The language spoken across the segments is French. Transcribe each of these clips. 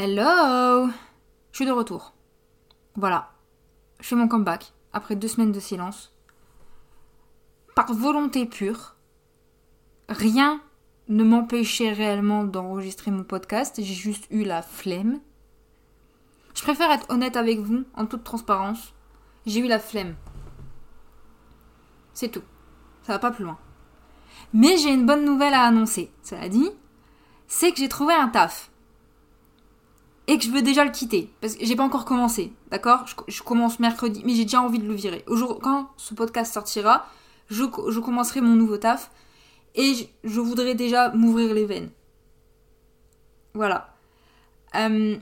Hello Je suis de retour. Voilà. Je fais mon comeback après deux semaines de silence. Par volonté pure. Rien ne m'empêchait réellement d'enregistrer mon podcast. J'ai juste eu la flemme. Je préfère être honnête avec vous, en toute transparence. J'ai eu la flemme. C'est tout. Ça va pas plus loin. Mais j'ai une bonne nouvelle à annoncer. Cela dit, c'est que j'ai trouvé un taf et que je veux déjà le quitter. Parce que j'ai pas encore commencé, d'accord? Je, commence mercredi, mais j'ai déjà envie de le virer. Aujourd'hui, quand ce podcast sortira, je, commencerai mon nouveau taf et je, voudrais déjà m'ouvrir les veines. Voilà. Euh,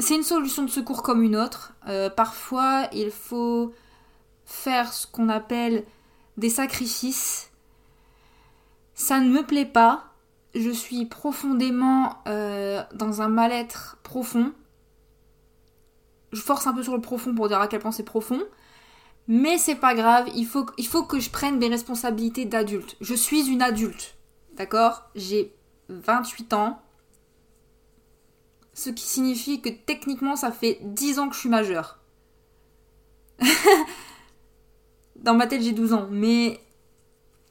c'est une solution de secours comme une autre. Euh, parfois, il faut faire ce qu'on appelle des sacrifices. Ça ne me plaît pas je suis profondément euh, dans un mal-être profond. Je force un peu sur le profond pour dire à quel point c'est profond. Mais c'est pas grave, il faut, il faut que je prenne mes responsabilités d'adulte. Je suis une adulte, d'accord? J'ai 28 ans. Ce qui signifie que techniquement ça fait 10 ans que je suis majeure. Dans ma tête j'ai 12 ans, mais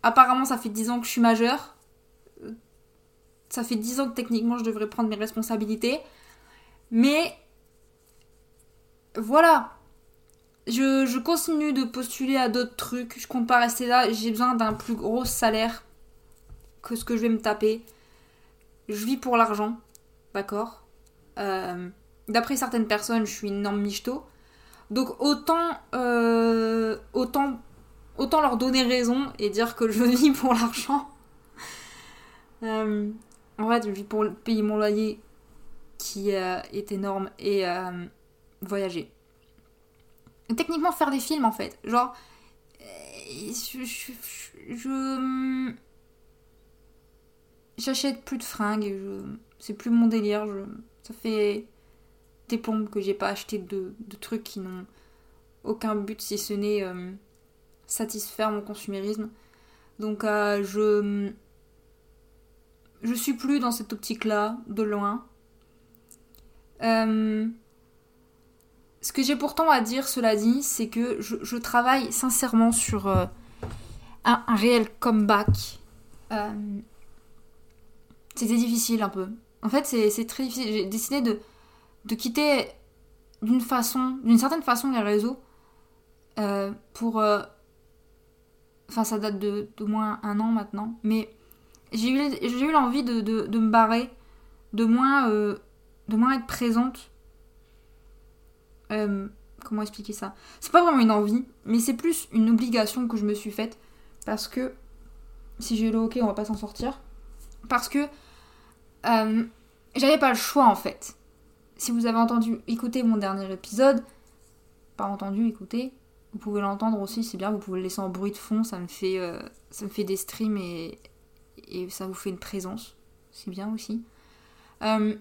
apparemment ça fait 10 ans que je suis majeure ça fait 10 ans que techniquement je devrais prendre mes responsabilités. Mais voilà. Je, continue de postuler à d'autres trucs. Je compte pas rester là. J'ai besoin d'un plus gros salaire que ce que je vais me taper. Je vis pour l'argent. D'accord? Euh, D'après certaines personnes, je suis une énorme michto. Donc autant, euh, autant, autant leur donner raison et dire que je vis pour l'argent. Euh, en fait, je vis pour payer mon loyer qui euh, est énorme et euh, voyager. techniquement, faire des films en fait. Genre, euh, je. J'achète plus de fringues, je, c'est plus mon délire. Ça fait des plombes que j'ai pas acheté de, trucs qui n'ont aucun but si ce n'est satisfaire mon consumérisme. Donc, je je suis plus dans cette optique-là, de loin. Euh, ce que j'ai pourtant à dire, cela dit, c'est que je, travaille sincèrement sur euh, un, réel comeback. Euh, c'était difficile un peu. En fait, c'est très difficile. J'ai décidé de, quitter d'une façon, d'une certaine façon les réseaux pour. Enfin, ça date de d'au moins un an maintenant, mais j'ai eu, j'ai eu l'envie de, me barrer, de moins, euh, de moins être présente. Euh, comment expliquer ça? C'est pas vraiment une envie, mais c'est plus une obligation que je me suis faite. Parce que, si j'ai le ok, on va pas s'en sortir. Parce que euh, j'avais pas le choix en fait. Si vous avez entendu écouter mon dernier épisode, pas entendu, écouter, vous pouvez l'entendre aussi, c'est bien, vous pouvez le laisser en bruit de fond, ça me fait, ça me fait des streams et, et ça vous fait une présence. C'est bien aussi. Euh,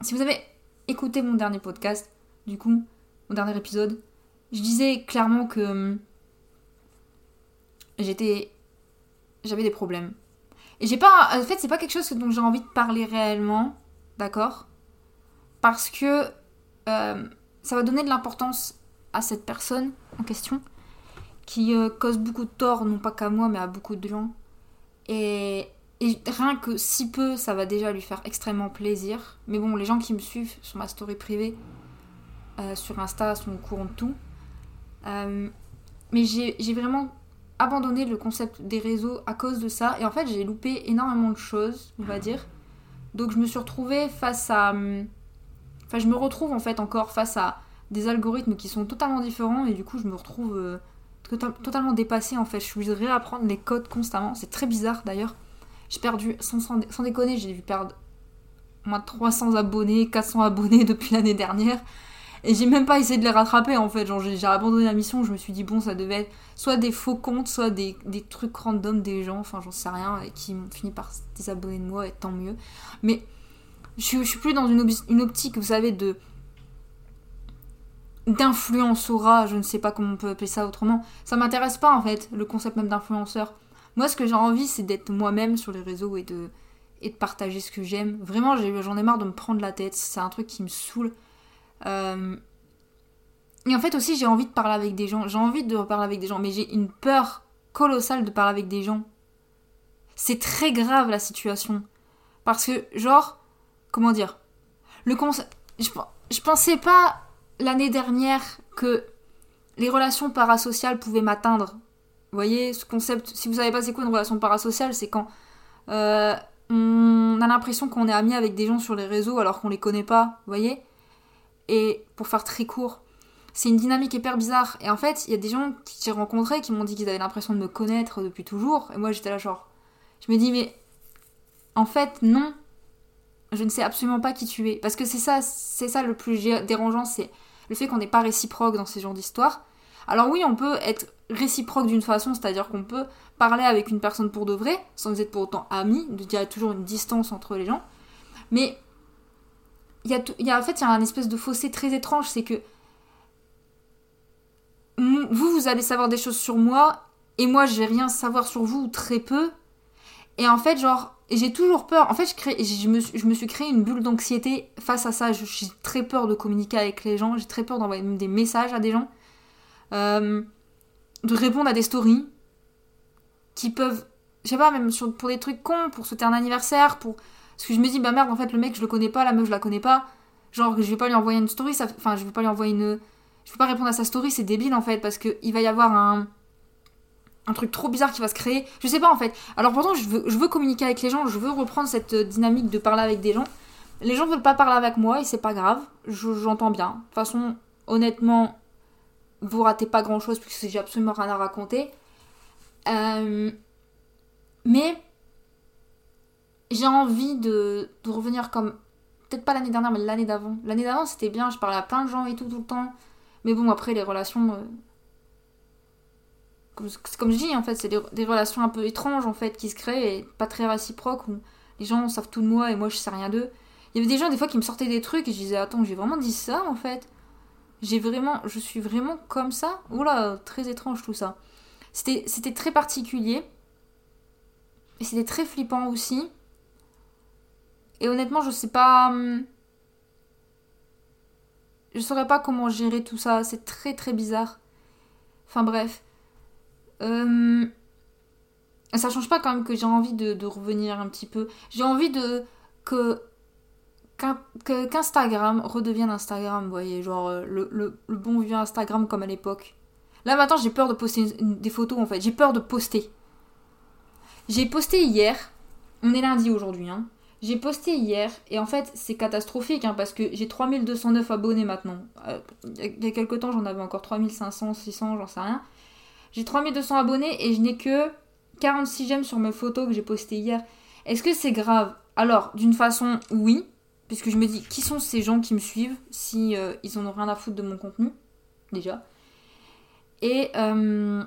si vous avez écouté mon dernier podcast, du coup, mon dernier épisode, je disais clairement que hum, j'étais. J'avais des problèmes. Et j'ai pas. En fait, c'est pas quelque chose dont j'ai envie de parler réellement, d'accord? Parce que euh, ça va donner de l'importance à cette personne en question qui euh, cause beaucoup de tort, non pas qu'à moi, mais à beaucoup de gens. Et et rien que si peu, ça va déjà lui faire extrêmement plaisir. Mais bon, les gens qui me suivent sur ma story privée, euh, sur Insta, sont au courant de tout. Euh, mais j'ai vraiment abandonné le concept des réseaux à cause de ça. Et en fait, j'ai loupé énormément de choses, on va dire. Donc je me suis retrouvée face à... Enfin, je me retrouve en fait encore face à des algorithmes qui sont totalement différents. Et du coup, je me retrouve euh, totalement dépassée en fait. Je suis obligée de réapprendre les codes constamment. C'est très bizarre d'ailleurs. J'ai perdu, sans, déconner, j'ai dû perdre moins de 300 abonnés, 400 abonnés depuis l'année dernière. Et j'ai même pas essayé de les rattraper en fait. J'ai abandonné la mission. Je me suis dit, bon, ça devait être soit des faux comptes, soit des, trucs random des gens, enfin, j'en sais rien, et qui m'ont fini par désabonner de moi, et tant mieux. Mais je, suis plus dans une, optique, vous savez, de d'influence je ne sais pas comment on peut appeler ça autrement. Ça m'intéresse pas en fait, le concept même d'influenceur. Moi, ce que j'ai envie, c'est d'être moi-même sur les réseaux et de, et de partager ce que j'aime. Vraiment, j'en ai, marre de me prendre la tête. C'est un truc qui me saoule. Euh, et en fait aussi, j'ai envie de parler avec des gens. J'ai envie de reparler avec des gens, mais j'ai une peur colossale de parler avec des gens. C'est très grave la situation. Parce que, genre, comment dire? Le je, je pensais pas l'année dernière que les relations parasociales pouvaient m'atteindre. Vous voyez, ce concept, si vous savez pas c'est quoi une relation parasociale, c'est quand euh, on a l'impression qu'on est ami avec des gens sur les réseaux alors qu'on les connaît pas, vous voyez? Et pour faire très court, c'est une dynamique hyper bizarre. Et en fait, il y a des gens que j'ai rencontrés qui m'ont dit qu'ils avaient l'impression de me connaître depuis toujours. Et moi, j'étais là, genre. Je me dis, mais. En fait, non. Je ne sais absolument pas qui tu es. Parce que c'est ça, c'est ça le plus dérangeant, c'est le fait qu'on n'est pas réciproque dans ces genres d'histoires. Alors oui, on peut être réciproque d'une façon, c'est-à-dire qu'on peut parler avec une personne pour de vrai, sans être pour autant amis, il y a toujours une distance entre les gens. Mais il y a, en fait, il y a un espèce de fossé très étrange, c'est que vous, vous allez savoir des choses sur moi, et moi, je vais rien savoir sur vous, ou très peu. Et en fait, genre, j'ai toujours peur. En fait, je me suis créé une bulle d'anxiété face à ça. J'ai très peur de communiquer avec les gens, j'ai très peur d'envoyer des messages à des gens. Euh, de répondre à des stories qui peuvent, je sais pas, même pour des trucs cons, pour souhaiter un anniversaire, pour. Parce que je me dis, bah merde, en fait, le mec, je le connais pas, la meuf, je la connais pas. Genre, je vais pas lui envoyer une story, ça... enfin, je vais pas lui envoyer une. Je vais pas répondre à sa story, c'est débile en fait, parce qu'il va y avoir un. Un truc trop bizarre qui va se créer. Je sais pas en fait. Alors pourtant, je veux, communiquer avec les gens, je veux reprendre cette dynamique de parler avec des gens. Les gens veulent pas parler avec moi et c'est pas grave, j'entends bien. De toute façon, honnêtement, vous ratez pas grand chose puisque j'ai absolument rien à raconter. Euh, mais j'ai envie de, revenir comme. Peut-être pas l'année dernière, mais l'année d'avant. L'année d'avant, c'était bien, je parlais à plein de gens et tout, tout le temps. Mais bon, après, les relations. Euh, comme, comme, je dis, en fait, c'est des, relations un peu étranges, en fait, qui se créent et pas très réciproques, où les gens savent tout de moi et moi, je sais rien d'eux. Il y avait des gens, des fois, qui me sortaient des trucs et je disais, attends, j'ai vraiment dit ça, en fait j'ai vraiment, je suis vraiment comme ça. Oula, très étrange tout ça. C'était, très particulier. Et c'était très flippant aussi. Et honnêtement, je sais pas. Hum, je saurais pas comment gérer tout ça. C'est très très bizarre. Enfin bref. Hum, ça change pas quand même que j'ai envie de, de revenir un petit peu. J'ai envie de. que qu'Instagram redevienne Instagram, vous voyez, genre euh, le, bon vieux Instagram comme à l'époque. Là maintenant j'ai peur de poster des photos en fait, j'ai peur de poster. J'ai posté hier, on est lundi aujourd'hui, hein. J'ai posté hier et en fait c'est catastrophique hein, parce que j'ai 3209 abonnés maintenant. Euh, il y a quelques temps j'en avais encore 3500, 600, j'en sais rien. J'ai 3200 abonnés et je n'ai que 46 j'aime sur mes photos que j'ai postées hier. Est-ce que c'est grave? Alors d'une façon oui, puisque je me dis qui sont ces gens qui me suivent si euh, ils en ont rien à foutre de mon contenu déjà. Et euh,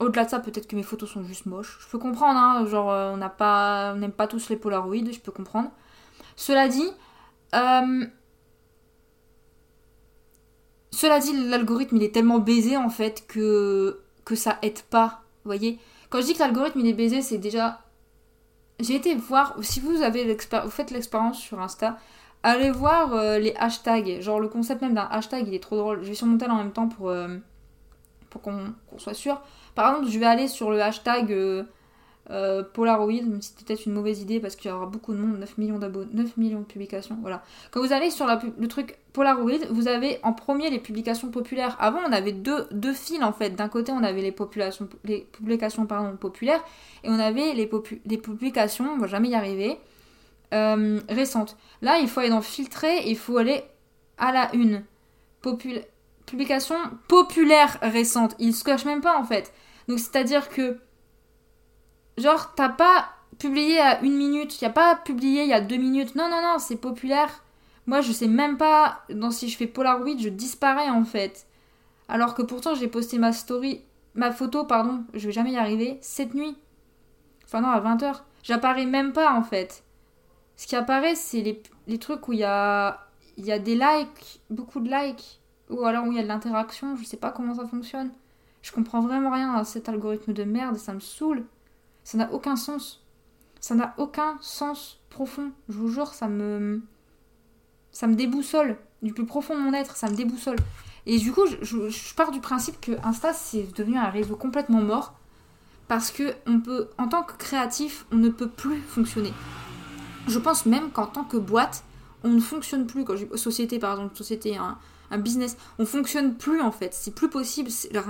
au-delà de ça peut-être que mes photos sont juste moches. Je peux comprendre hein, genre euh, on n'a pas on n'aime pas tous les polaroids je peux comprendre. Cela dit cela dit l'algorithme il est tellement baisé en fait que que ça aide pas vous voyez. Quand je dis que l'algorithme il est baisé c'est déjà j'ai été voir, si vous avez vous faites l'expérience sur Insta, Allez voir euh, les hashtags. Genre le concept même d'un hashtag, il est trop drôle. Je vais sur mon tel en même temps pour, euh, pour qu'on soit sûr. Par exemple, je vais aller sur le hashtag euh, Polaroid, même si c'était peut-être une mauvaise idée parce qu'il y aura beaucoup de monde, 9 millions d'abonnés, 9 millions de publications, voilà. Quand vous allez sur le truc Polaroid, vous avez en premier les publications populaires. Avant, on avait deux, deux fils en fait. D'un côté, on avait les, populations, les publications pardon, populaires et on avait les, les publications, on va jamais y arriver, euh, récente. Là, il faut aller dans filtrer, il faut aller à la une. publication populaire récente. Il se cache même pas en fait. Donc c'est-à-dire que genre t'as pas publié à une minute, y a pas publié il y a deux minutes. Non non non, c'est populaire. Moi je sais même pas dans si je fais Polaroid, je disparais en fait. Alors que pourtant j'ai posté ma story, ma photo pardon, je vais jamais y arriver cette nuit. Enfin non à 20h. J'apparais même pas en fait. Ce qui apparaît, c'est les, trucs où il y a, y a des likes, beaucoup de likes, ou alors où il y a de l'interaction, je sais pas comment ça fonctionne. Je comprends vraiment rien à cet algorithme de merde, ça me saoule. Ça n'a aucun sens. Ça n'a aucun sens profond. Je vous jure, ça me. Ça me déboussole. Du plus profond de mon être, ça me déboussole. Et du coup, je, je pars du principe que Insta, c'est devenu un réseau complètement mort. Parce que on peut, en tant que créatif, on ne peut plus fonctionner. Je pense même qu'en tant que boîte, on ne fonctionne plus. Quand je société, par exemple, société, un, un business, on fonctionne plus en fait. C'est plus possible. Leur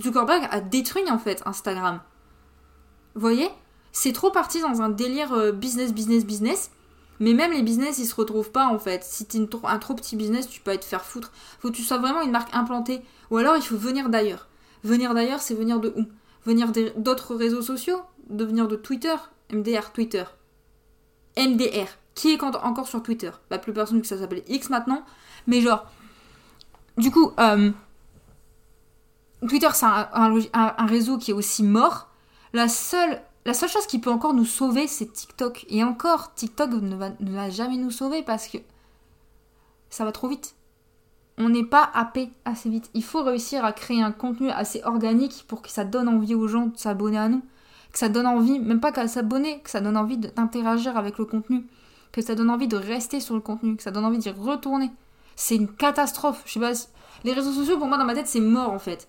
Zuckerberg a détruit en fait Instagram. Vous voyez? C'est trop parti dans un délire euh, business, business, business. Mais même les business, ils se retrouvent pas en fait. Si t'es un trop petit business, tu peux être faire foutre. Faut que tu sois vraiment une marque implantée. Ou alors il faut venir d'ailleurs. Venir d'ailleurs, c'est venir de où? Venir d'autres réseaux sociaux? De venir de Twitter MDR, Twitter. MDR. Qui est encore sur Twitter Bah plus personne que ça s'appelle X maintenant. Mais genre. Du coup, euh, Twitter c'est un, réseau qui est aussi mort. La seule, la seule chose qui peut encore nous sauver, c'est TikTok. Et encore, TikTok ne va, ne va jamais nous sauver parce que ça va trop vite. On n'est pas happé assez vite. Il faut réussir à créer un contenu assez organique pour que ça donne envie aux gens de s'abonner à nous. Que ça donne envie, même pas qu'à s'abonner, que ça donne envie d'interagir avec le contenu. Que ça donne envie de rester sur le contenu. Que ça donne envie d'y retourner. C'est une catastrophe. Je sais pas. Les réseaux sociaux, pour moi, dans ma tête, c'est mort en fait.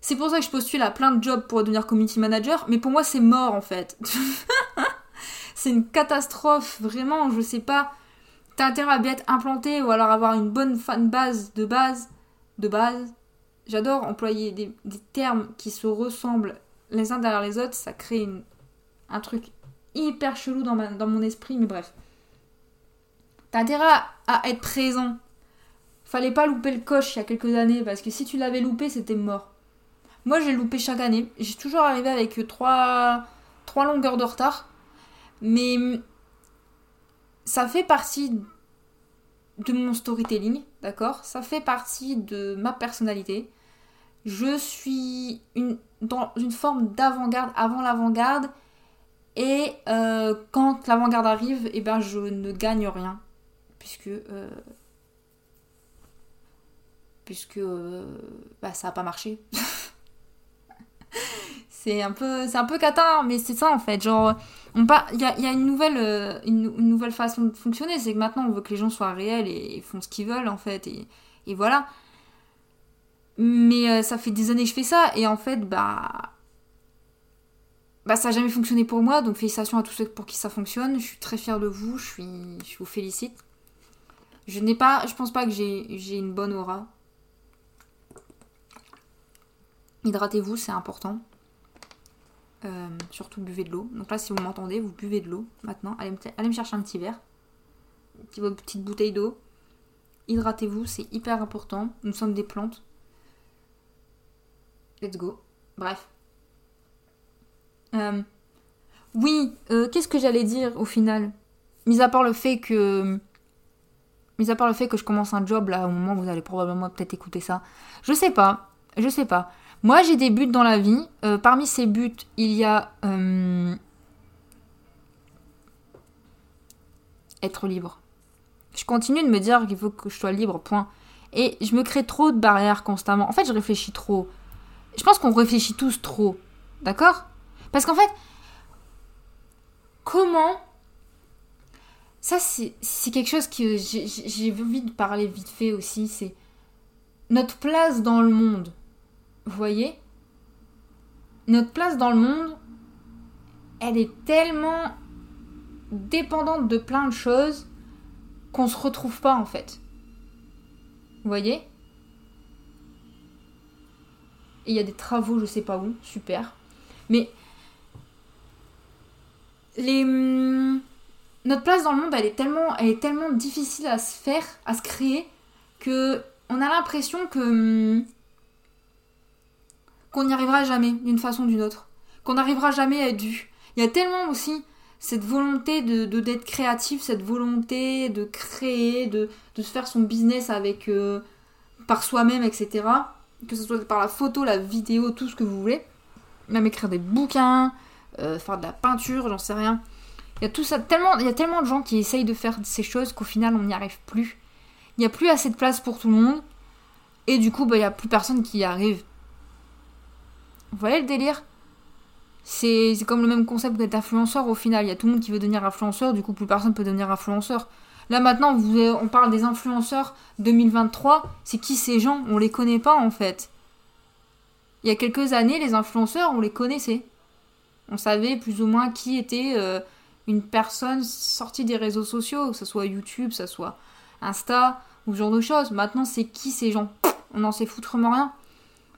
C'est pour ça que je postule à plein de jobs pour devenir community manager, mais pour moi c'est mort en fait. c'est une catastrophe, vraiment, je sais pas. T'as intérêt à bien être implanté ou alors avoir une bonne fan base de base. De base. J'adore employer des, termes qui se ressemblent les uns derrière les autres, ça crée un truc hyper chelou dans, dans mon esprit, mais bref. T'as intérêt à être présent. Fallait pas louper le coche il y a quelques années, parce que si tu l'avais loupé, c'était mort. Moi, j'ai loupé chaque année. J'ai toujours arrivé avec trois, trois longueurs de retard. Mais ça fait partie de mon storytelling, d'accord? Ça fait partie de ma personnalité. Je suis une, dans une forme d'avant-garde avant l'avant-garde. Et euh, quand l'avant-garde arrive, eh ben, je ne gagne rien. Puisque. Euh, puisque euh, bah, ça n'a pas marché. c'est un peu c'est un peu catin mais c'est ça en fait genre il y a, une nouvelle une, nouvelle façon de fonctionner c'est que maintenant on veut que les gens soient réels et, font ce qu'ils veulent en fait et voilà mais euh, ça fait des années que je fais ça et en fait bah bah ça a jamais fonctionné pour moi donc félicitations à tous ceux pour qui ça fonctionne je suis très fière de vous je vous félicite je n'ai pas je pense pas que j'ai une bonne aura hydratez-vous c'est important euh, surtout buvez de l'eau. Donc là, si vous m'entendez, vous buvez de l'eau maintenant. Allez, me chercher un petit verre. Une petite bouteille d'eau. Hydratez-vous, c'est hyper important. Nous sommes des plantes. Let's go. Bref. Euh, oui, euh, qu'est-ce que j'allais dire au final? Mis à part le fait que. Mis à part le fait que je commence un job là, au moment où vous allez probablement peut-être écouter ça. Je sais pas. Je sais pas. Moi, j'ai des buts dans la vie. Euh, parmi ces buts, il y a être libre. Je continue de me dire qu'il faut que je sois libre, point. Et je me crée trop de barrières constamment. En fait, je réfléchis trop. Je pense qu'on réfléchit tous trop. D'accord? Parce qu'en fait, comment... Ça, c'est quelque chose que j'ai envie de parler vite fait aussi. C'est notre place dans le monde. Vous voyez? Notre place dans le monde, elle est tellement dépendante de plein de choses qu'on se retrouve pas en fait. Vous voyez? Et il y a des travaux, je sais pas où, super. Mais hum, notre place dans le monde, elle est tellement elle est tellement difficile à se faire, à se créer que on a l'impression que hum, qu'on n'y arrivera jamais d'une façon ou d'une autre. Qu'on n'arrivera jamais à être vu. Il y a tellement aussi cette volonté de d'être créatif, cette volonté de créer, de, de se faire son business avec euh, par soi-même, etc. Que ce soit par la photo, la vidéo, tout ce que vous voulez. Même écrire des bouquins, euh, faire de la peinture, j'en sais rien. Il y a tout ça, tellement, il y a tellement de gens qui essayent de faire ces choses qu'au final on n'y arrive plus. Il n'y a plus assez de place pour tout le monde. Et du coup, bah, il n'y a plus personne qui y arrive. Vous voyez le délire? C'est comme le même concept d'être influenceur au final. Il y a tout le monde qui veut devenir influenceur, du coup plus personne peut devenir influenceur. Là maintenant, on parle des influenceurs 2023. C'est qui ces gens? On les connaît pas en fait. Il y a quelques années, les influenceurs, on les connaissait. On savait plus ou moins qui était euh, une personne sortie des réseaux sociaux, que ce soit YouTube, que ce soit Insta, ou ce genre de choses. Maintenant, c'est qui ces gens? On n'en sait foutrement rien.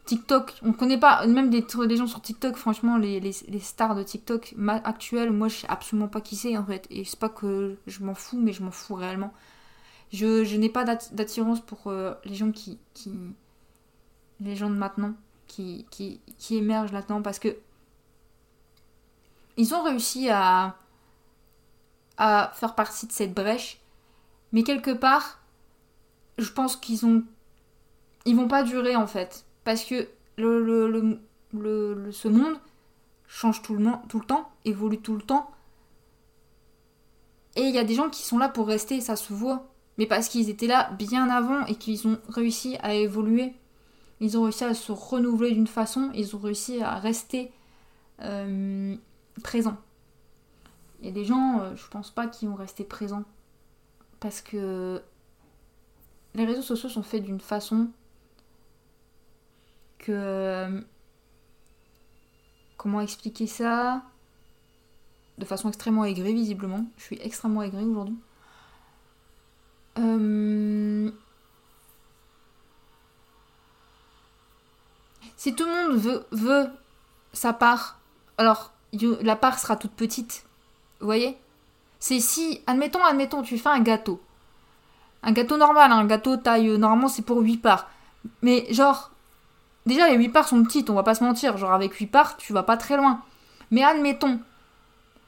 TikTok, on connaît pas, même des, gens sur TikTok, franchement, les, stars de TikTok actuelles, moi je sais absolument pas qui c'est en fait. Et c'est pas que je m'en fous, mais je m'en fous réellement. Je, n'ai pas d'attirance pour euh, les gens qui, qui. les gens de maintenant, qui, qui, qui émergent maintenant parce que. Ils ont réussi à. à faire partie de cette brèche, mais quelque part, je pense qu'ils ont. Ils vont pas durer en fait parce que ce monde change tout le, tout le temps, évolue tout le temps. Et il y a des gens qui sont là pour rester, ça se voit. Mais parce qu'ils étaient là bien avant et qu'ils ont réussi à évoluer. Ils ont réussi à se renouveler d'une façon, ils ont réussi à rester euh, présents. Il y a des gens, euh, je pense pas, qui ont resté présents. Parce que les réseaux sociaux sont faits d'une façon que... Comment expliquer ça? De façon extrêmement aigrie, visiblement. Je suis extrêmement aigrie aujourd'hui. Euh, si tout le monde veut, veut sa part, alors la part sera toute petite. Vous voyez? C'est si, admettons, admettons, tu fais un gâteau. Un gâteau normal, un gâteau taille, normalement c'est pour 8 parts. Mais genre, Déjà, les 8 parts sont petites, on va pas se mentir. Genre, avec 8 parts, tu vas pas très loin. Mais admettons,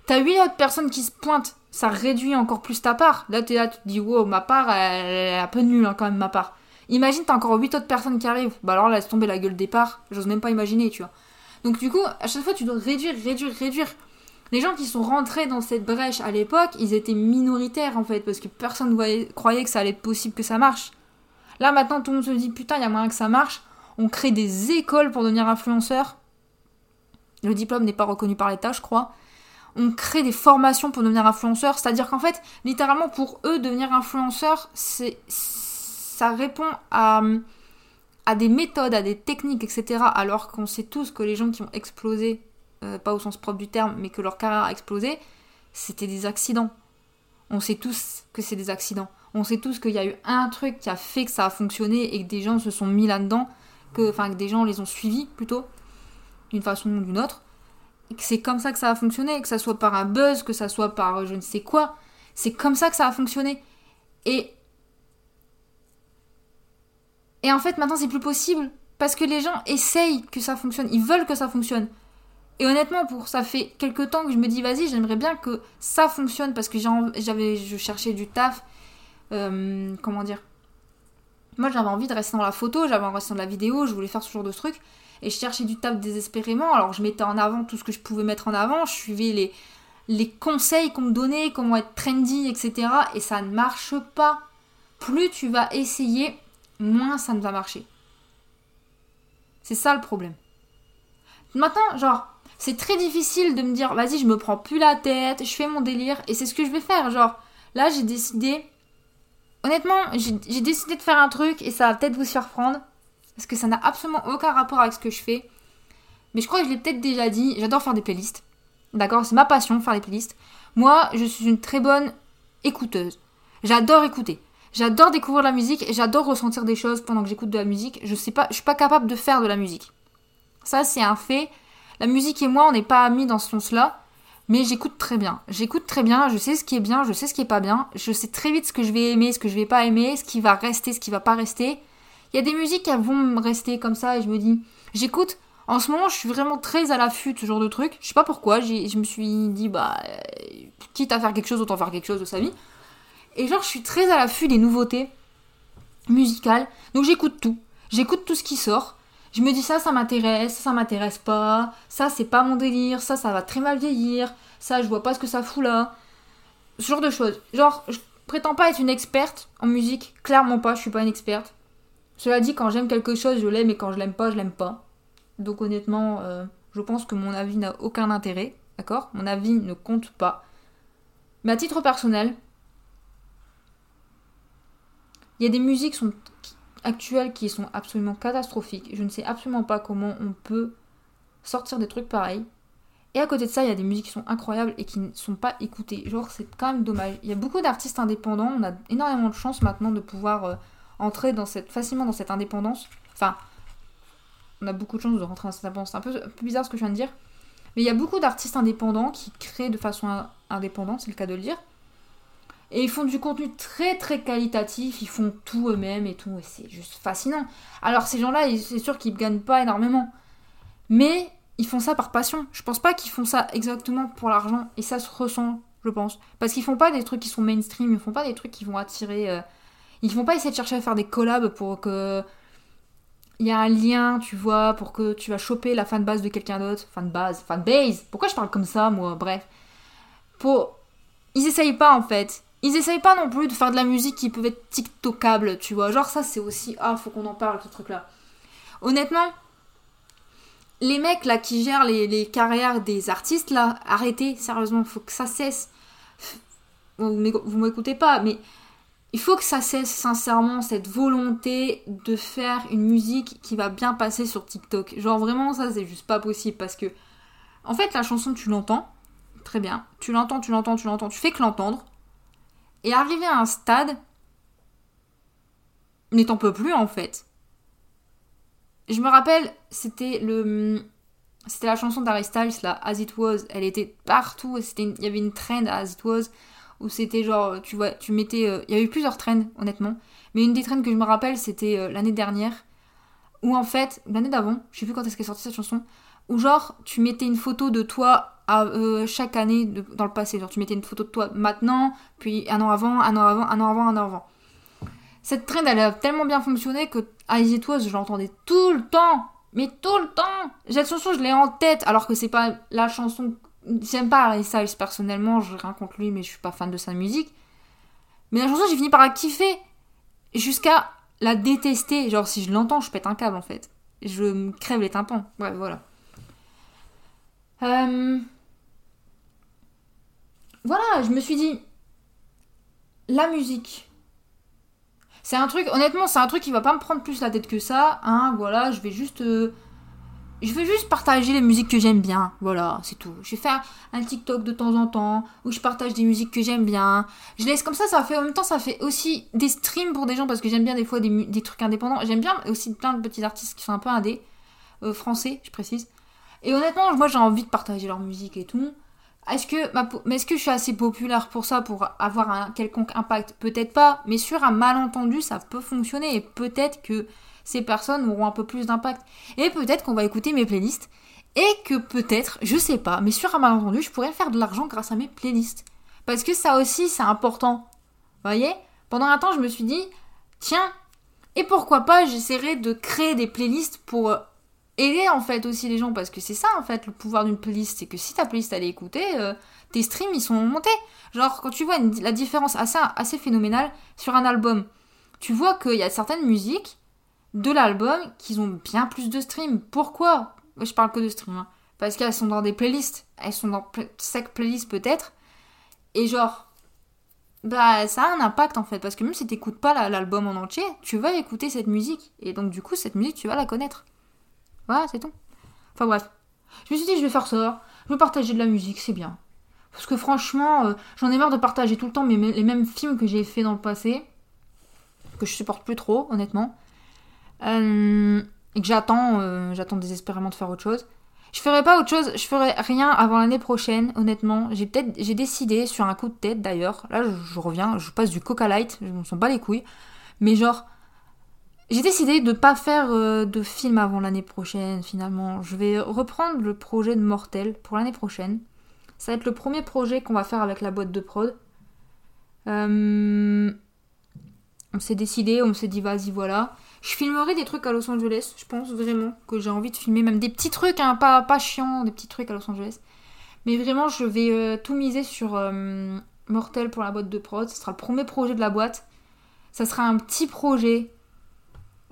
t'as 8 autres personnes qui se pointent, ça réduit encore plus ta part. Là, t'es là, tu te dis, wow, ma part, elle, est un peu nulle hein, quand même, ma part. Imagine, t'as encore 8 autres personnes qui arrivent. Bah alors, laisse tomber la gueule des parts. J'ose même pas imaginer, tu vois. Donc, du coup, à chaque fois, tu dois réduire, réduire, réduire. Les gens qui sont rentrés dans cette brèche à l'époque, ils étaient minoritaires en fait, parce que personne ne croyait que ça allait être possible que ça marche. Là maintenant, tout le monde se dit putain, il y a moyen que ça marche on crée des écoles pour devenir influenceur. Le diplôme n'est pas reconnu par l'État, je crois. On crée des formations pour devenir influenceur, c'est-à-dire qu'en fait, littéralement pour eux, devenir influenceur, ça répond à, à des méthodes, à des techniques, etc. Alors qu'on sait tous que les gens qui ont explosé, euh, pas au sens propre du terme, mais que leur carrière a explosé, c'était des accidents. On sait tous que c'est des accidents. On sait tous qu'il y a eu un truc qui a fait que ça a fonctionné et que des gens se sont mis là-dedans que, enfin, que des gens les ont suivis plutôt, d'une façon ou d'une autre. Et que c'est comme ça que ça a fonctionné, que ça soit par un buzz, que ça soit par euh, je ne sais quoi. C'est comme ça que ça a fonctionné. Et. Et en fait, maintenant, c'est plus possible. Parce que les gens essayent que ça fonctionne. Ils veulent que ça fonctionne. Et honnêtement, pour ça fait quelques temps que je me dis, vas-y, j'aimerais bien que ça fonctionne. Parce que j'avais, je cherchais du taf. Euh, comment dire moi, j'avais envie de rester dans la photo, j'avais envie de rester dans la vidéo, je voulais faire ce genre de truc. Et je cherchais du taf désespérément. Alors, je mettais en avant tout ce que je pouvais mettre en avant. Je suivais les, conseils qu'on me donnait, comment être trendy, etc. Et ça ne marche pas. Plus tu vas essayer, moins ça ne va marcher. C'est ça le problème. Maintenant, genre, c'est très difficile de me dire, vas-y, je me prends plus la tête, je fais mon délire, et c'est ce que je vais faire. Genre, là, j'ai décidé honnêtement, j'ai décidé de faire un truc et ça va peut-être vous surprendre. Parce que ça n'a absolument aucun rapport avec ce que je fais. Mais je crois que je l'ai peut-être déjà dit, j'adore faire des playlists. D'accord C'est ma passion, faire des playlists. Moi, je suis une très bonne écouteuse. J'adore écouter. J'adore découvrir la musique j'adore ressentir des choses pendant que j'écoute de la musique. Je sais pas, je suis pas capable de faire de la musique. Ça, c'est un fait. La musique et moi, on n'est pas amis dans ce sens-là mais j'écoute très bien. J'écoute très bien, je sais ce qui est bien, je sais ce qui est pas bien, je sais très vite ce que je vais aimer, ce que je vais pas aimer, ce qui va rester, ce qui va pas rester. Il y a des musiques qui vont rester comme ça et je me dis, j'écoute. En ce moment, je suis vraiment très à l'affût de ce genre de truc. Je sais pas pourquoi, je me suis dit, bah, euh, quitte à faire quelque chose, autant faire quelque chose de sa vie. Et genre, je suis très à l'affût des nouveautés musicales. Donc j'écoute tout. J'écoute tout ce qui sort. Je me dis ça, ça m'intéresse, ça, m'intéresse pas, ça, c'est pas mon délire, ça, ça va très mal vieillir, ça, je vois pas ce que ça fout là. Ce genre de choses. Genre, je prétends pas être une experte en musique, clairement pas, je suis pas une experte. Cela dit, quand j'aime quelque chose, je l'aime, et quand je l'aime pas, je l'aime pas. Donc honnêtement, euh, je pense que mon avis n'a aucun intérêt, d'accord? Mon avis ne compte pas. Mais à titre personnel, il y a des musiques sont, actuelles qui sont absolument catastrophiques. Je ne sais absolument pas comment on peut sortir des trucs pareils. Et à côté de ça, il y a des musiques qui sont incroyables et qui ne sont pas écoutées. Genre, c'est quand même dommage. Il y a beaucoup d'artistes indépendants. On a énormément de chance maintenant de pouvoir euh, entrer dans cette, facilement dans cette indépendance. Enfin, on a beaucoup de chance de rentrer dans cette indépendance. C'est un peu, un peu bizarre ce que je viens de dire. Mais il y a beaucoup d'artistes indépendants qui créent de façon indépendante, c'est le cas de le dire. Et ils font du contenu très très qualitatif, ils font tout eux-mêmes et tout, et c'est juste fascinant. Alors ces gens-là, c'est sûr qu'ils ne gagnent pas énormément. Mais ils font ça par passion. Je pense pas qu'ils font ça exactement pour l'argent, et ça se ressent, je pense. Parce qu'ils font pas des trucs qui sont mainstream, ils font pas des trucs qui vont attirer... Euh, ils vont pas essayer de chercher à faire des collabs pour que... Il y a un lien, tu vois, pour que tu vas choper la fanbase de quelqu'un d'autre. Fanbase, fanbase. Pourquoi je parle comme ça, moi? Bref. Pour... Ils essayent pas, en fait ils essayent pas non plus de faire de la musique qui peut être tiktokable, tu vois. Genre ça c'est aussi ah faut qu'on en parle ce truc là. Honnêtement, les mecs là qui gèrent les, carrières des artistes là, arrêtez sérieusement, faut que ça cesse. Vous m'écoutez pas, mais il faut que ça cesse sincèrement cette volonté de faire une musique qui va bien passer sur TikTok. Genre vraiment ça c'est juste pas possible parce que en fait la chanson tu l'entends très bien, tu l'entends, tu l'entends, tu l'entends, tu fais que l'entendre et arriver à un stade, t'en peux plus en fait. Je me rappelle, c'était le, c'était la chanson d'Harry Styles là, As It Was. Elle était partout. C'était, il y avait une trend à As It Was où c'était genre, tu vois, tu mettais, euh, il y avait eu plusieurs trends honnêtement, mais une des trends que je me rappelle, c'était euh, l'année dernière où en fait, l'année d'avant, je sais plus quand est-ce qu'est sortie cette chanson, où genre tu mettais une photo de toi euh, chaque année dans le passé. Genre tu mettais une photo de toi maintenant, puis un an avant, un an avant, un an avant, un an avant. Cette trend elle a tellement bien fonctionné que Easy It Was je l'entendais tout le temps. Mais tout le temps Cette chanson je l'ai en tête alors que c'est pas la chanson... J'aime pas Harry Styles personnellement, je rien contre lui mais je suis pas fan de sa musique. Mais la chanson j'ai fini par la kiffer jusqu'à la détester. Genre si je l'entends je pète un câble en fait. Je me crève les tympans. Bref voilà. Euh, voilà, je me suis dit, la musique. C'est un truc, honnêtement, c'est un truc qui va pas me prendre plus la tête que ça. Hein, voilà, je vais juste. Euh, je vais juste partager les musiques que j'aime bien. Voilà, c'est tout. Je vais faire un TikTok de temps en temps où je partage des musiques que j'aime bien. Je laisse comme ça, ça fait en même temps, ça fait aussi des streams pour des gens parce que j'aime bien des fois des, trucs indépendants. J'aime bien aussi plein de petits artistes qui sont un peu indés, euh, français, je précise. Et honnêtement, moi j'ai envie de partager leur musique et tout. Est-ce que, je suis assez populaire pour ça, pour avoir un quelconque impact? Peut-être pas, mais sur un malentendu, ça peut fonctionner et peut-être que ces personnes auront un peu plus d'impact. Et peut-être qu'on va écouter mes playlists et que peut-être, je sais pas, mais sur un malentendu, je pourrais faire de l'argent grâce à mes playlists. Parce que ça aussi, c'est important. Vous voyez? Pendant un temps, je me suis dit, tiens, et pourquoi pas, j'essaierai de créer des playlists pour aider en fait aussi les gens parce que c'est ça en fait le pouvoir d'une playlist c'est que si ta playlist elle est écoutée euh, tes streams ils sont montés. Genre quand tu vois la différence assez, assez phénoménale sur un album tu vois qu'il y a certaines musiques de l'album qui ont bien plus de streams. Pourquoi? Je parle que de streams hein. parce qu'elles sont dans des playlists. Elles sont dans chaque playlist peut-être. Et genre bah ça a un impact en fait. Parce que même si t'écoutes pas l'album en entier tu vas écouter cette musique. Et donc du coup cette musique tu vas la connaître voilà, c'est tout. Enfin bref. Je me suis dit, je vais faire ça. Je vais partager de la musique, c'est bien. Parce que franchement, euh, j'en ai marre de partager tout le temps les mêmes films que j'ai fait dans le passé. Que je supporte plus trop, honnêtement. Euh, et que j'attends, euh, j'attends désespérément de faire autre chose. Je ferai pas autre chose, je ferai rien avant l'année prochaine, honnêtement. J'ai peut-être, j'ai décidé sur un coup de tête d'ailleurs. Là, je, reviens, je passe du Coca Light, je me sens pas les couilles. Mais genre, j'ai décidé de ne pas faire euh, de film avant l'année prochaine finalement. Je vais reprendre le projet de Mortel pour l'année prochaine. Ça va être le premier projet qu'on va faire avec la boîte de prod. Euh, on s'est décidé, on s'est dit vas-y voilà. Je filmerai des trucs à Los Angeles, je pense vraiment que j'ai envie de filmer même des petits trucs, hein, pas, pas chiants, des petits trucs à Los Angeles. Mais vraiment je vais euh, tout miser sur Mortel pour la boîte de prod. Ce sera le premier projet de la boîte. Ça sera un petit projet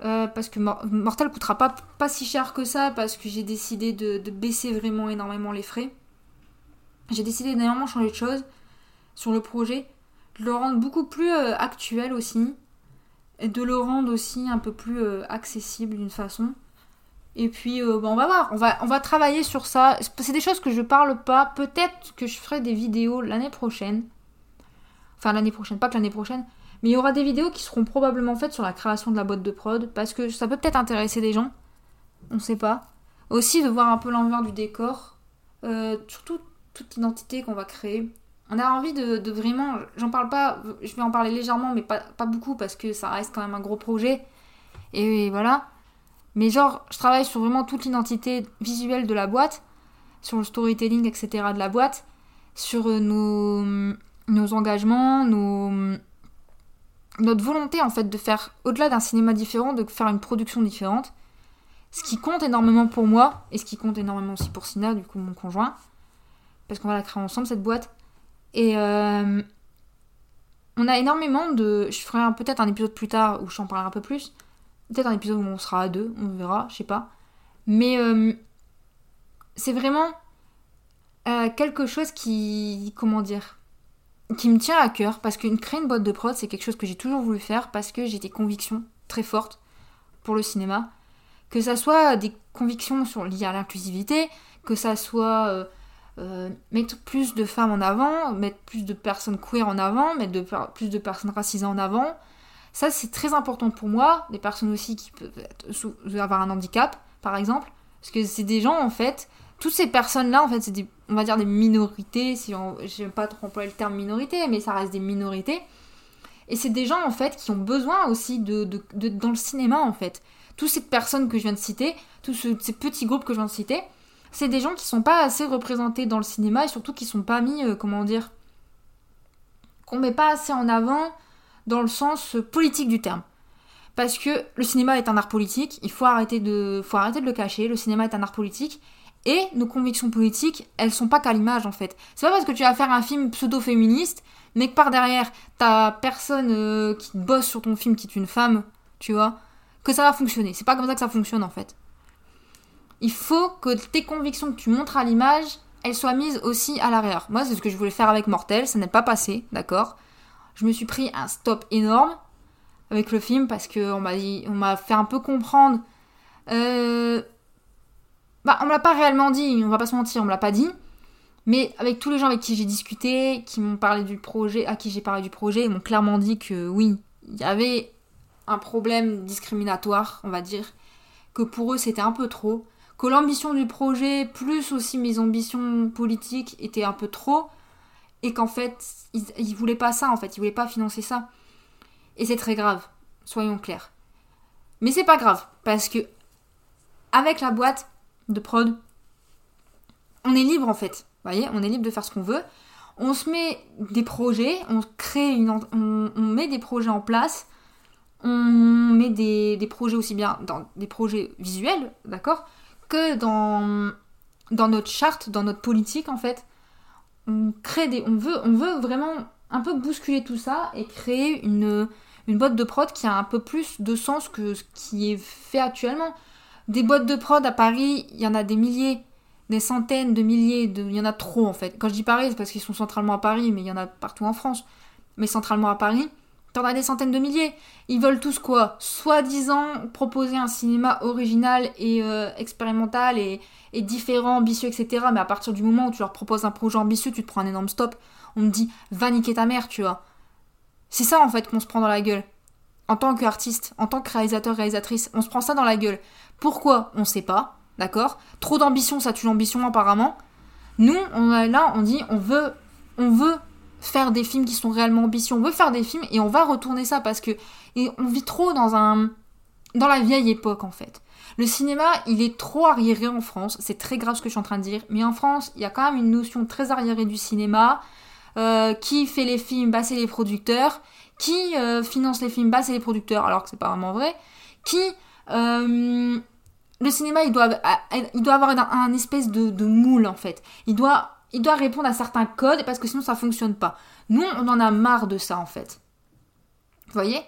Euh, parce que Mortal coûtera pas, pas si cher que ça, parce que j'ai décidé de, baisser vraiment énormément les frais. J'ai décidé d'énormément changer de choses sur le projet, de le rendre beaucoup plus euh, actuel aussi, et de le rendre aussi un peu plus euh, accessible d'une façon. Et puis, on va voir, on va, on va travailler sur ça. C'est des choses que je parle pas. Peut-être que je ferai des vidéos l'année prochaine. Enfin, l'année prochaine, pas que l'année prochaine. Mais il y aura des vidéos qui seront probablement faites sur la création de la boîte de prod, parce que ça peut peut-être intéresser des gens. On sait pas. Aussi de voir un peu l'envers du décor, euh, surtout toute l'identité qu'on va créer. On a envie de, vraiment, j'en parle pas, je vais en parler légèrement, mais pas, pas, beaucoup parce que ça reste quand même un gros projet. Et, voilà. Mais genre, je travaille sur vraiment toute l'identité visuelle de la boîte, sur le storytelling, etc. de la boîte, sur euh, nos, nos engagements, nos, notre volonté en fait de faire, au-delà d'un cinéma différent, de faire une production différente. Ce qui compte énormément pour moi, et ce qui compte énormément aussi pour Sina, du coup mon conjoint, parce qu'on va la créer ensemble cette boîte. Et euh, on a énormément de... Je ferai peut-être un épisode plus tard où j'en parlerai un peu plus. Peut-être un épisode où on sera à deux, on verra, je sais pas. Mais euh, c'est vraiment euh, quelque chose qui... Comment dire qui me tient à cœur parce que créer une boîte de prod, c'est quelque chose que j'ai toujours voulu faire parce que j'ai des convictions très fortes pour le cinéma. Que ça soit des convictions sur, liées à l'inclusivité, que ça soit euh, euh, mettre plus de femmes en avant, mettre plus de personnes queer en avant, mettre plus de personnes racisées en avant. Ça, c'est très important pour moi. Des personnes aussi qui peuvent avoir un handicap, par exemple. Parce que c'est des gens, en fait, toutes ces personnes-là, en fait, c'est des, on va dire des minorités, si on, j'aime pas trop employer le terme minorité, mais ça reste des minorités. Et c'est des gens, en fait, qui ont besoin aussi de, dans le cinéma, en fait. Toutes ces personnes que je viens de citer, tous ces petits groupes que je viens de citer, c'est des gens qui sont pas assez représentés dans le cinéma et surtout qui sont pas mis, euh, comment dire, qu'on met pas assez en avant dans le sens politique du terme. Parce que le cinéma est un art politique, il faut arrêter de, faut arrêter de le cacher, le cinéma est un art politique, et nos convictions politiques, elles sont pas qu'à l'image en fait. C'est pas parce que tu vas faire un film pseudo-féministe, mais que par derrière, ta personne euh, qui bosse sur ton film qui est une femme, tu vois, que ça va fonctionner. C'est pas comme ça que ça fonctionne en fait. Il faut que tes convictions que tu montres à l'image, elles soient mises aussi à l'arrière. Moi, c'est ce que je voulais faire avec Mortel, ça n'est pas passé, d'accord? Je me suis pris un stop énorme avec le film parce qu'on m'a m'a fait un peu comprendre. Euh, bah, on me l'a pas réellement dit, on va pas se mentir, on me l'a pas dit. Mais avec tous les gens avec qui j'ai discuté, qui m'ont parlé du projet, à qui j'ai parlé du projet, ils m'ont clairement dit que oui, il y avait un problème discriminatoire, on va dire, que pour eux c'était un peu trop, que l'ambition du projet, plus aussi mes ambitions politiques, étaient un peu trop, et qu'en fait, ils, ils voulaient pas ça, en fait, ils voulaient pas financer ça. Et c'est très grave, soyons clairs. Mais c'est pas grave, parce que avec la boîte, de prod, on est libre en fait. Vous voyez, on est libre de faire ce qu'on veut. On se met des projets, on crée une, on, met des projets en place, on met des, projets aussi bien dans des projets visuels, d'accord, que dans, notre charte, dans notre politique en fait. On crée des, on veut, on veut vraiment un peu bousculer tout ça et créer une, une boîte de prod qui a un peu plus de sens que ce qui est fait actuellement. Des boîtes de prod à Paris, il y en a des milliers, des centaines de milliers, de... il y en a trop en fait. Quand je dis Paris, c'est parce qu'ils sont centralement à Paris, mais il y en a partout en France. Mais centralement à Paris, t'en as des centaines de milliers. Ils veulent tous quoi? Soi-disant proposer un cinéma original et euh, expérimental et, différent, ambitieux, etc. Mais à partir du moment où tu leur proposes un projet ambitieux, tu te prends un énorme stop. On te dit, va niquer ta mère, tu vois. C'est ça en fait qu'on se prend dans la gueule en tant qu'artiste, en tant que réalisateur, réalisatrice, on se prend ça dans la gueule. Pourquoi On sait pas, d'accord? Trop d'ambition, ça tue l'ambition apparemment. Nous, on là, on dit, on veut, on veut faire des films qui sont réellement ambitieux, on veut faire des films et on va retourner ça parce que on vit trop dans un, dans la vieille époque en fait. Le cinéma, il est trop arriéré en France. C'est très grave ce que je suis en train de dire. Mais en France, il y a quand même une notion très arriérée du cinéma. Euh, qui fait les films Bah, c'est les producteurs qui euh, finance les films bas, c'est les producteurs, alors que c'est pas vraiment vrai, qui... Euh, le cinéma, il doit, avoir un, espèce de, moule, en fait. Il doit, il doit répondre à certains codes, parce que sinon ça fonctionne pas. Nous, on en a marre de ça, en fait. Vous voyez?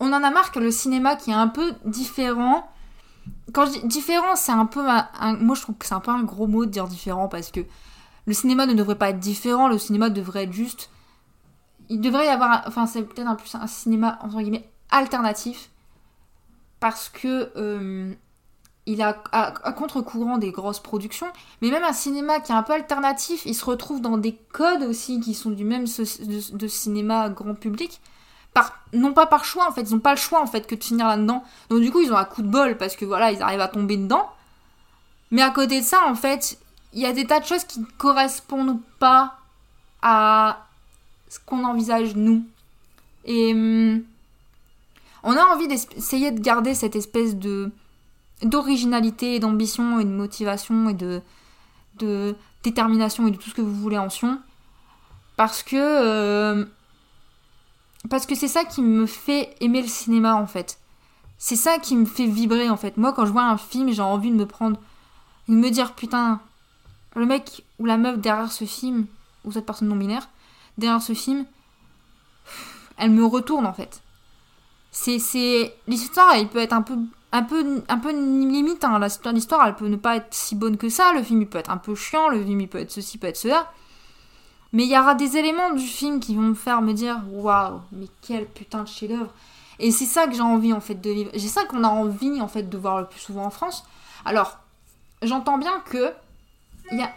On en a marre que le cinéma qui est un peu différent. Quand je dis différent, c'est un peu. moi, je trouve que c'est un peu un gros mot de dire différent parce que le cinéma ne devrait pas être différent, le cinéma devrait être juste. Il devrait y avoir. Enfin, c'est peut-être un plus un cinéma, entre guillemets, alternatif. Parce que. Euh, il a à, contre-courant des grosses productions, mais même un cinéma qui est un peu alternatif, il se retrouve dans des codes aussi qui sont du même de, cinéma grand public. Non pas par choix en fait, ils n'ont pas le choix en fait que de finir là-dedans. Donc du coup ils ont un coup de bol parce que voilà, ils arrivent à tomber dedans. Mais à côté de ça en fait, il y a des tas de choses qui ne correspondent pas à ce qu'on envisage nous. Et hum, on a envie d'essayer de garder cette espèce de d'originalité, d'ambition et de motivation et de, de détermination et de tout ce que vous voulez en Sion. Parce que. Euh, parce que c'est ça qui me fait aimer le cinéma en fait. C'est ça qui me fait vibrer en fait. Moi quand je vois un film, j'ai envie de me prendre. de me dire putain, le mec ou la meuf derrière ce film, ou cette personne non binaire, derrière ce film, elle me retourne en fait. C'est. L'histoire, elle peut être un peu un peu, un peu limite. Hein. L'histoire, elle peut ne pas être si bonne que ça. Le film, il peut être un peu chiant. Le film, il peut être ceci, peut être cela. Mais il y aura des éléments du film qui vont me faire me dire waouh, mais quel putain de chef-d'œuvre. Et c'est ça que j'ai envie en fait de vivre. C'est ça qu'on a envie en fait de voir le plus souvent en France. Alors, j'entends bien que il y a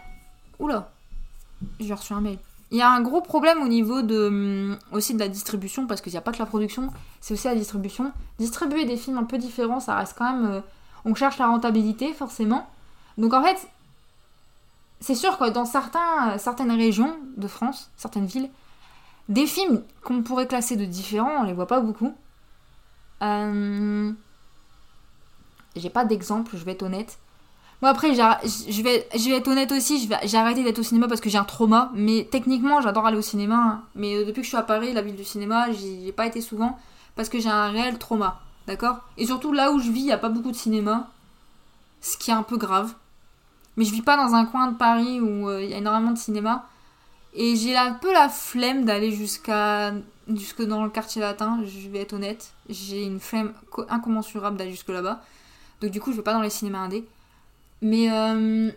oula, j'ai reçu un mail. Il y a un gros problème au niveau de, hum, aussi de la distribution, parce qu'il n'y a pas que la production, c'est aussi la distribution. Distribuer des films un peu différents, ça reste quand même... Euh, on cherche la rentabilité, forcément. Donc en fait, c'est sûr que dans certains, certaines régions de France, certaines villes, des films qu'on pourrait classer de différents, on les voit pas beaucoup. Euh... J'ai pas d'exemple, je vais être honnête. Bon après, je vais, je vais être honnête aussi, j'ai arrêté d'être au cinéma parce que j'ai un trauma. Mais techniquement, j'adore aller au cinéma. Hein. Mais euh, depuis que je suis à Paris, la ville du cinéma, j'y ai pas été souvent parce que j'ai un réel trauma. D'accord? Et surtout là où je vis, il n'y a pas beaucoup de cinéma. Ce qui est un peu grave. Mais je vis pas dans un coin de Paris où euh, il y a énormément de cinéma. Et j'ai un peu la flemme d'aller jusqu'à jusque dans le quartier latin, je vais être honnête. J'ai une flemme incommensurable d'aller jusque là-bas. Donc du coup, je vais pas dans les cinémas indés. Mais euh,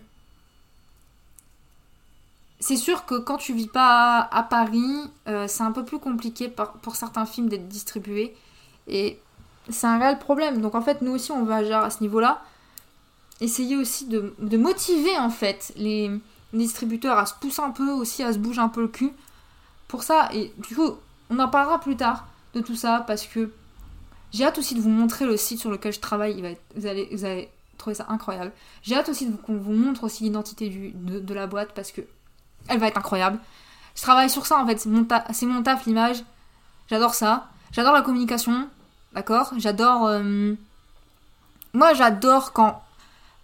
c'est sûr que quand tu vis pas à, Paris, euh, c'est un peu plus compliqué pour certains films d'être distribués. Et c'est un réel problème. Donc en fait, nous aussi, on va agir à ce niveau-là. Essayer aussi de, motiver en fait les, distributeurs à se pousser un peu aussi, à se bouger un peu le cul. Pour ça, et du coup, on en parlera plus tard de tout ça parce que j'ai hâte aussi de vous montrer le site sur lequel je travaille. vous allez ça incroyable. J'ai hâte aussi qu'on vous montre aussi l'identité de, la boîte parce que elle va être incroyable. Je travaille sur ça en fait, c'est mon, mon taf l'image. J'adore ça. J'adore la communication, d'accord? J'adore. Euh, moi j'adore quand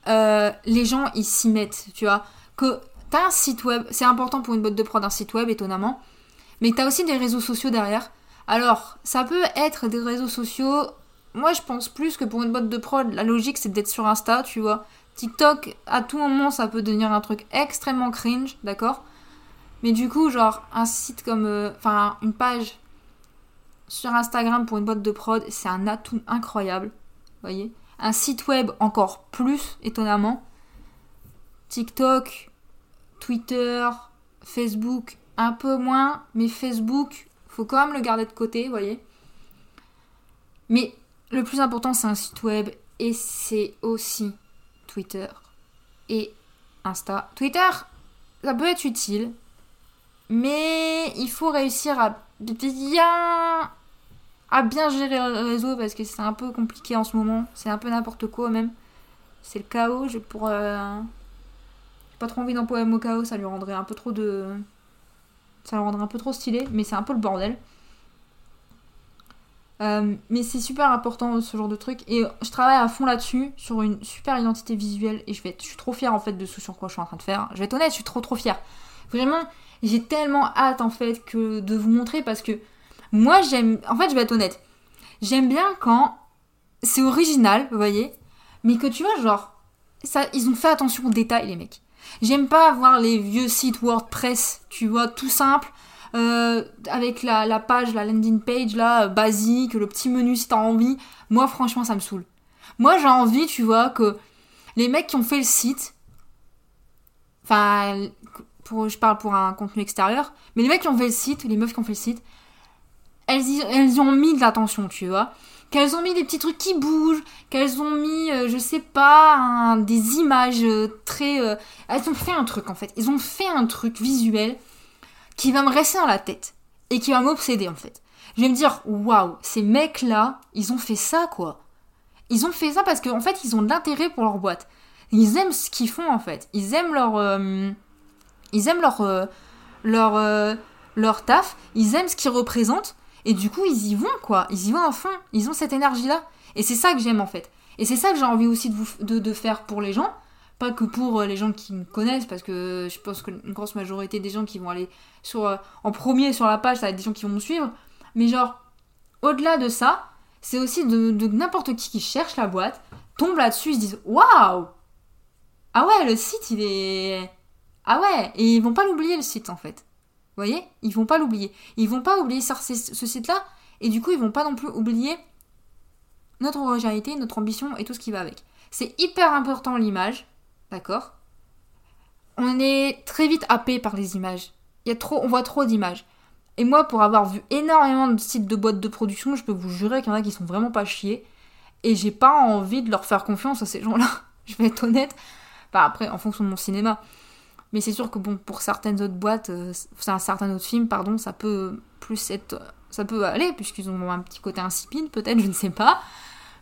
euh, les gens ils s'y mettent, tu vois. Que t'as un site web, c'est important pour une boîte de prod un site web étonnamment, mais t'as aussi des réseaux sociaux derrière. Alors, ça peut être des réseaux sociaux moi, je pense plus que pour une boîte de prod, la logique c'est d'être sur Insta, tu vois. TikTok, à tout moment, ça peut devenir un truc extrêmement cringe, d'accord? Mais du coup, genre, un site comme. Euh, enfin, une page sur Instagram pour une boîte de prod, c'est un atout incroyable, voyez? Un site web encore plus, étonnamment. TikTok, Twitter, Facebook, un peu moins, mais Facebook, faut quand même le garder de côté, voyez? Mais le plus important, c'est un site web et c'est aussi Twitter et Insta. Twitter, ça peut être utile, mais il faut réussir à bien bien gérer le réseau parce que c'est un peu compliqué en ce moment. C'est un peu n'importe quoi même. C'est le chaos. Je pour euh, pas trop envie d'employer le mot chaos, ça lui rendrait un peu trop de ça le rendrait un peu trop stylé, mais c'est un peu le bordel. Euh, mais c'est super important ce genre de truc et je travaille à fond là-dessus sur une super identité visuelle et je je suis trop fière en fait de ce sur quoi je suis en train de faire. Je vais être honnête, je suis trop trop fière. Vraiment, j'ai tellement hâte en fait que de vous montrer parce que moi j'aime en fait, je vais être honnête. J'aime bien quand c'est original, vous voyez, mais que tu vois genre ça ils ont fait attention aux détails les mecs. J'aime pas avoir les vieux sites WordPress, tu vois, tout simple euh, avec la, page, la landing page là, basique, le petit menu si t'as envie. Moi, franchement, ça me saoule. Moi, j'ai envie, tu vois, que les mecs qui ont fait le site, enfin, pour, je parle pour un contenu extérieur, mais les mecs qui ont fait le site, les meufs qui ont fait le site, elles y, elles y ont mis de l'attention, tu vois qu'elles ont mis des petits trucs qui bougent, qu'elles ont mis, euh, je sais pas, des images euh, très... Euh, elles ont fait un truc en fait. Ils ont fait un truc visuel qui va me rester dans la tête et qui va m'obséder en fait. Je vais me dire, waouh, ces mecs-là, ils ont fait ça quoi. Ils ont fait ça parce qu'en en fait, ils ont de l'intérêt pour leur boîte. Ils aiment ce qu'ils font en fait. Ils aiment leur... ils aiment leur... leur leur taf, ils aiment ce qu'ils représentent et du coup, ils y vont, quoi. Ils y vont à fond. Ils ont cette énergie-là. Et c'est ça que j'aime, en fait. Et c'est ça que j'ai envie aussi de, vous, de, faire pour les gens. Pas que pour euh, les gens qui me connaissent, parce que je pense qu'une grosse majorité des gens qui vont aller sur, euh, en premier sur la page, ça va être des gens qui vont me suivre. Mais genre, au-delà de ça, c'est aussi de, n'importe qui qui cherche la boîte, tombe là-dessus, ils se disent Waouh Ah ouais, le site, il est. Ah ouais Et ils vont pas l'oublier, le site, en fait voyez? Ils vont pas l'oublier. Ils vont pas oublier ce site-là, et du coup, ils vont pas non plus oublier notre originalité, notre ambition et tout ce qui va avec. C'est hyper important l'image, d'accord On est très vite happé par les images. On voit trop d'images. Et moi, pour avoir vu énormément de sites de boîtes de production, je peux vous jurer qu'il y en a qui sont vraiment pas chiés. Et j'ai pas envie de leur faire confiance à ces gens-là. je vais être honnête. Enfin, après, en fonction de mon cinéma. Mais c'est sûr que bon, pour certaines autres boîtes, euh, c'est un certain pardon, ça peut plus être, ça peut aller puisqu'ils ont un petit côté insipide, peut-être, je ne sais pas.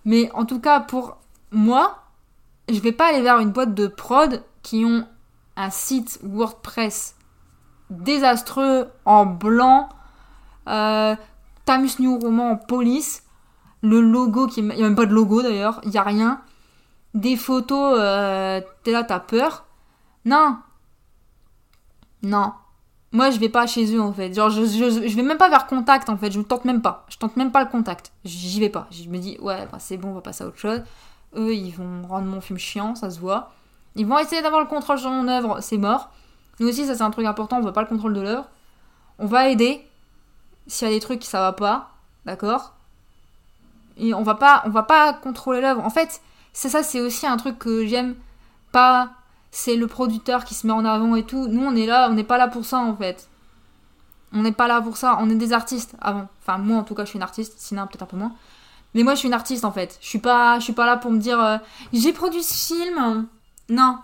Mais en tout cas, pour moi, je vais pas aller vers une boîte de prod qui ont un site WordPress désastreux en blanc, euh, Tamus New Roman en police, le logo qui, il y a même pas de logo d'ailleurs, il y a rien, des photos, euh, t'es là, t'as peur. Non, non. Moi, je vais pas chez eux en fait. Genre, je, je, vais même pas vers contact en fait. Je tente même pas. Je tente même pas le contact. J'y vais pas. Je me dis, ouais, bah, c'est bon, on va passer à autre chose. Eux, ils vont rendre mon film chiant, ça se voit. Ils vont essayer d'avoir le contrôle sur mon œuvre, c'est mort. Nous aussi, ça c'est un truc important, on veut pas le contrôle de l'œuvre. On va aider s'il y a des trucs qui ça va pas, d'accord Et on va pas, on va pas contrôler l'œuvre. En fait, c'est ça, c'est aussi un truc que j'aime pas c'est le producteur qui se met en avant et tout. Nous, on est là, on n'est pas là pour ça en fait. On n'est pas là pour ça. On est des artistes avant. Enfin, moi en tout cas, je suis une artiste. Sinon, peut-être un peu moins. Mais moi, je suis une artiste en fait. Je suis pas, je suis pas là pour me dire euh, j'ai produit ce film. Non,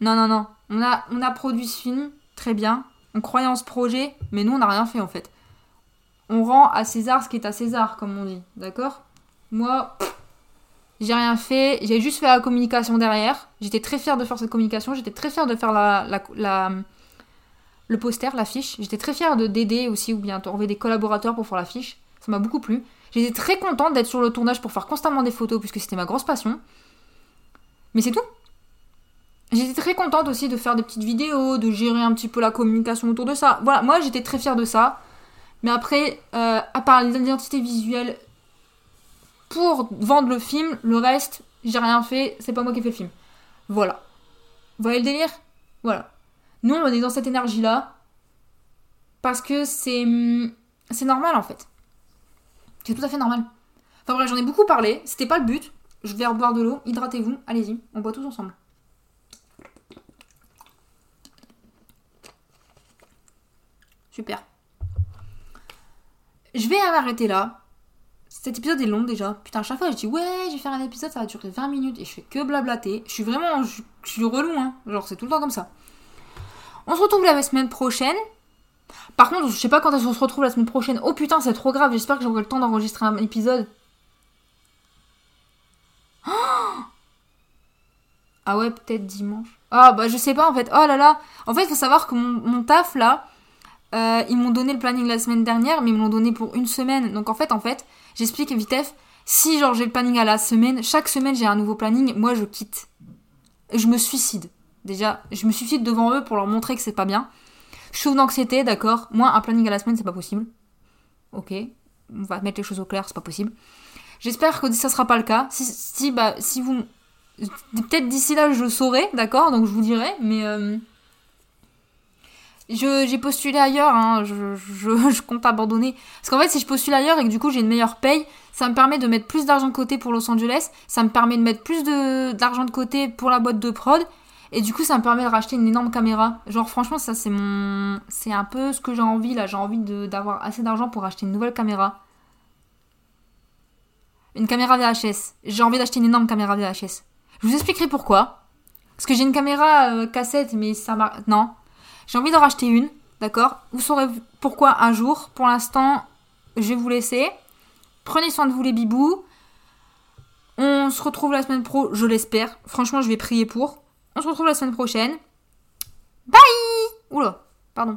non, non, non. On a, on a produit ce film, très bien. On croyait en ce projet, mais nous, on n'a rien fait en fait. On rend à César ce qui est à César, comme on dit. D'accord? Moi, j'ai rien fait, j'ai juste fait la communication derrière. J'étais très fière de faire cette communication, j'étais très fière de faire la, la, le poster, l'affiche. J'étais très fière de d'aider aussi ou bien de trouver des collaborateurs pour faire l'affiche. Ça m'a beaucoup plu. J'étais très contente d'être sur le tournage pour faire constamment des photos puisque c'était ma grosse passion. Mais c'est tout. J'étais très contente aussi de faire des petites vidéos, de gérer un petit peu la communication autour de ça. Voilà, moi j'étais très fière de ça. Mais après, euh, à part l'identité visuelle pour vendre le film, le reste, j'ai rien fait, c'est pas moi qui ai fait le film. Voilà. Vous voyez le délire? Voilà. Nous, on est dans cette énergie-là parce que c'est hum, c'est normal en fait. C'est tout à fait normal. Enfin bref, j'en ai beaucoup parlé, c'était pas le but. Je vais reboire de l'eau, hydratez-vous, allez-y, on boit tous ensemble. Super. Je vais m'arrêter là. Cet épisode est long déjà. Putain, à chaque fois je dis ouais, je vais faire un épisode, ça va durer 20 minutes et je fais que blablater. Je suis vraiment. Je, suis relou, hein. Genre, c'est tout le temps comme ça. On se retrouve la semaine prochaine. Par contre, je sais pas quand est-ce se retrouve la semaine prochaine. Oh putain, c'est trop grave. J'espère que j'aurai le temps d'enregistrer un épisode. ah ouais, peut-être dimanche. Ah bah je sais pas en fait. Oh là là. En fait, faut savoir que mon taf là, euh, ils m'ont donné le planning la semaine dernière, mais ils me l'ont donné pour une semaine. Donc en fait, en fait, j'explique vitef. Si genre j'ai le planning à la semaine, chaque semaine j'ai un nouveau planning, moi je quitte. Je me suicide. Déjà, je me suicide devant eux pour leur montrer que c'est pas bien. Je d'anxiété, d'accord. Moi, un planning à la semaine, c'est pas possible. Ok, on va mettre les choses au clair, c'est pas possible. J'espère que ça sera pas le cas. Si, bah, si vous, peut-être d'ici là je saurai, d'accord. Donc je vous dirai, mais euh, j'ai postulé ailleurs, hein, je, compte abandonner. Parce qu'en fait, si je postule ailleurs et que du coup j'ai une meilleure paye, ça me permet de mettre plus d'argent de côté pour Los Angeles, ça me permet de mettre plus d'argent de, côté pour la boîte de prod, et du coup ça me permet de racheter une énorme caméra. Genre franchement, ça c'est mon... C'est un peu ce que j'ai envie là, j'ai envie d'avoir assez d'argent pour acheter une nouvelle caméra. Une caméra VHS. J'ai envie d'acheter une énorme caméra VHS. Je vous expliquerai pourquoi. Parce que j'ai une caméra euh, cassette, mais ça m'a... Non, j'ai envie d'en racheter une, d'accord? Vous saurez pourquoi un jour. Pour l'instant, je vais vous laisser. Prenez soin de vous les bibous. On se retrouve la semaine pro, je l'espère. Franchement, je vais prier pour. On se retrouve la semaine prochaine. Bye Oula, pardon.